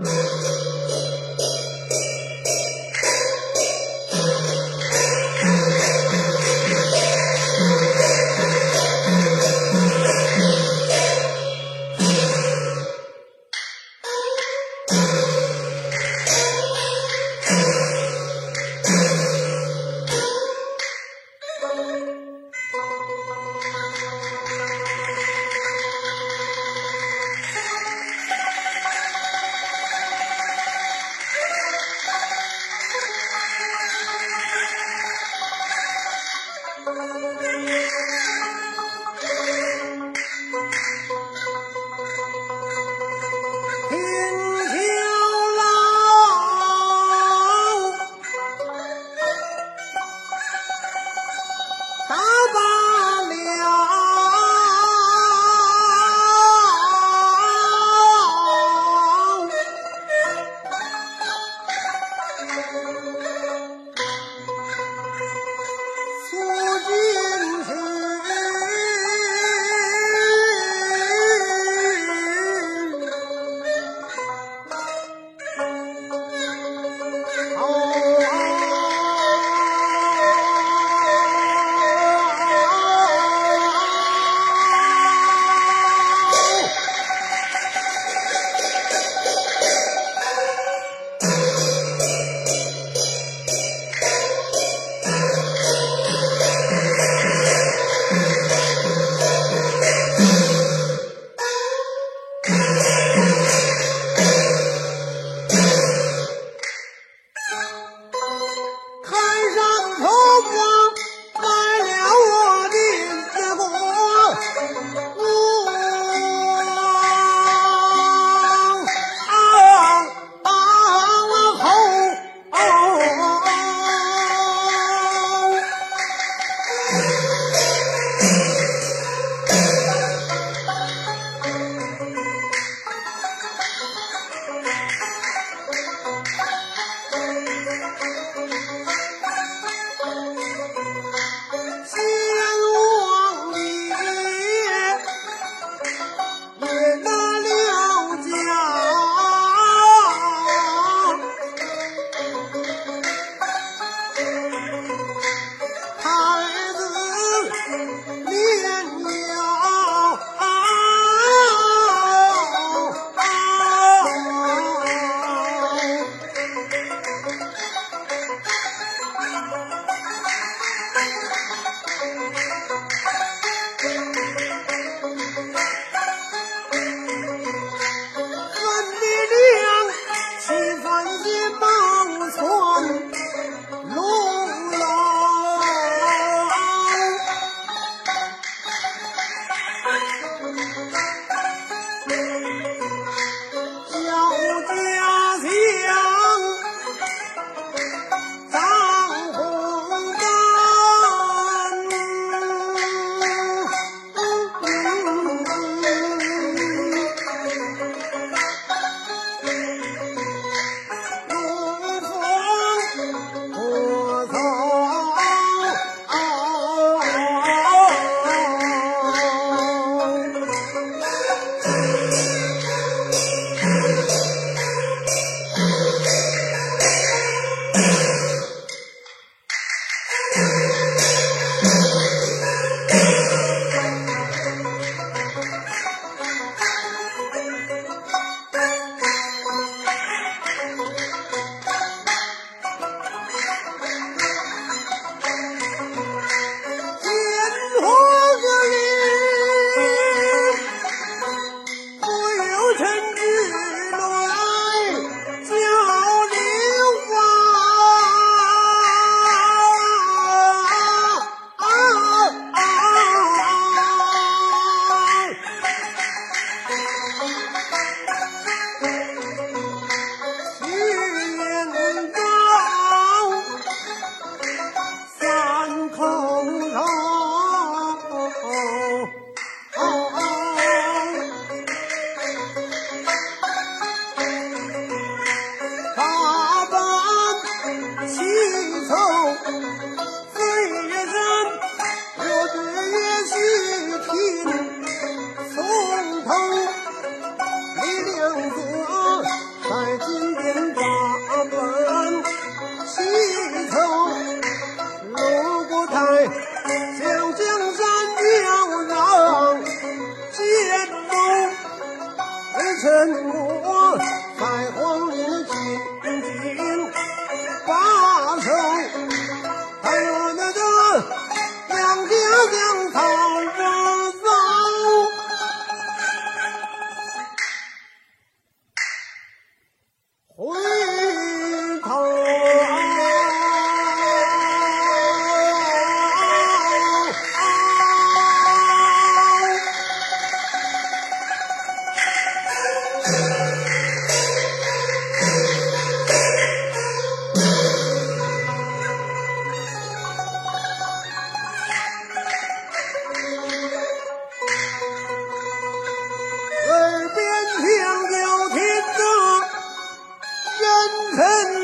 えっ?手，还有那个两丢两头。Thân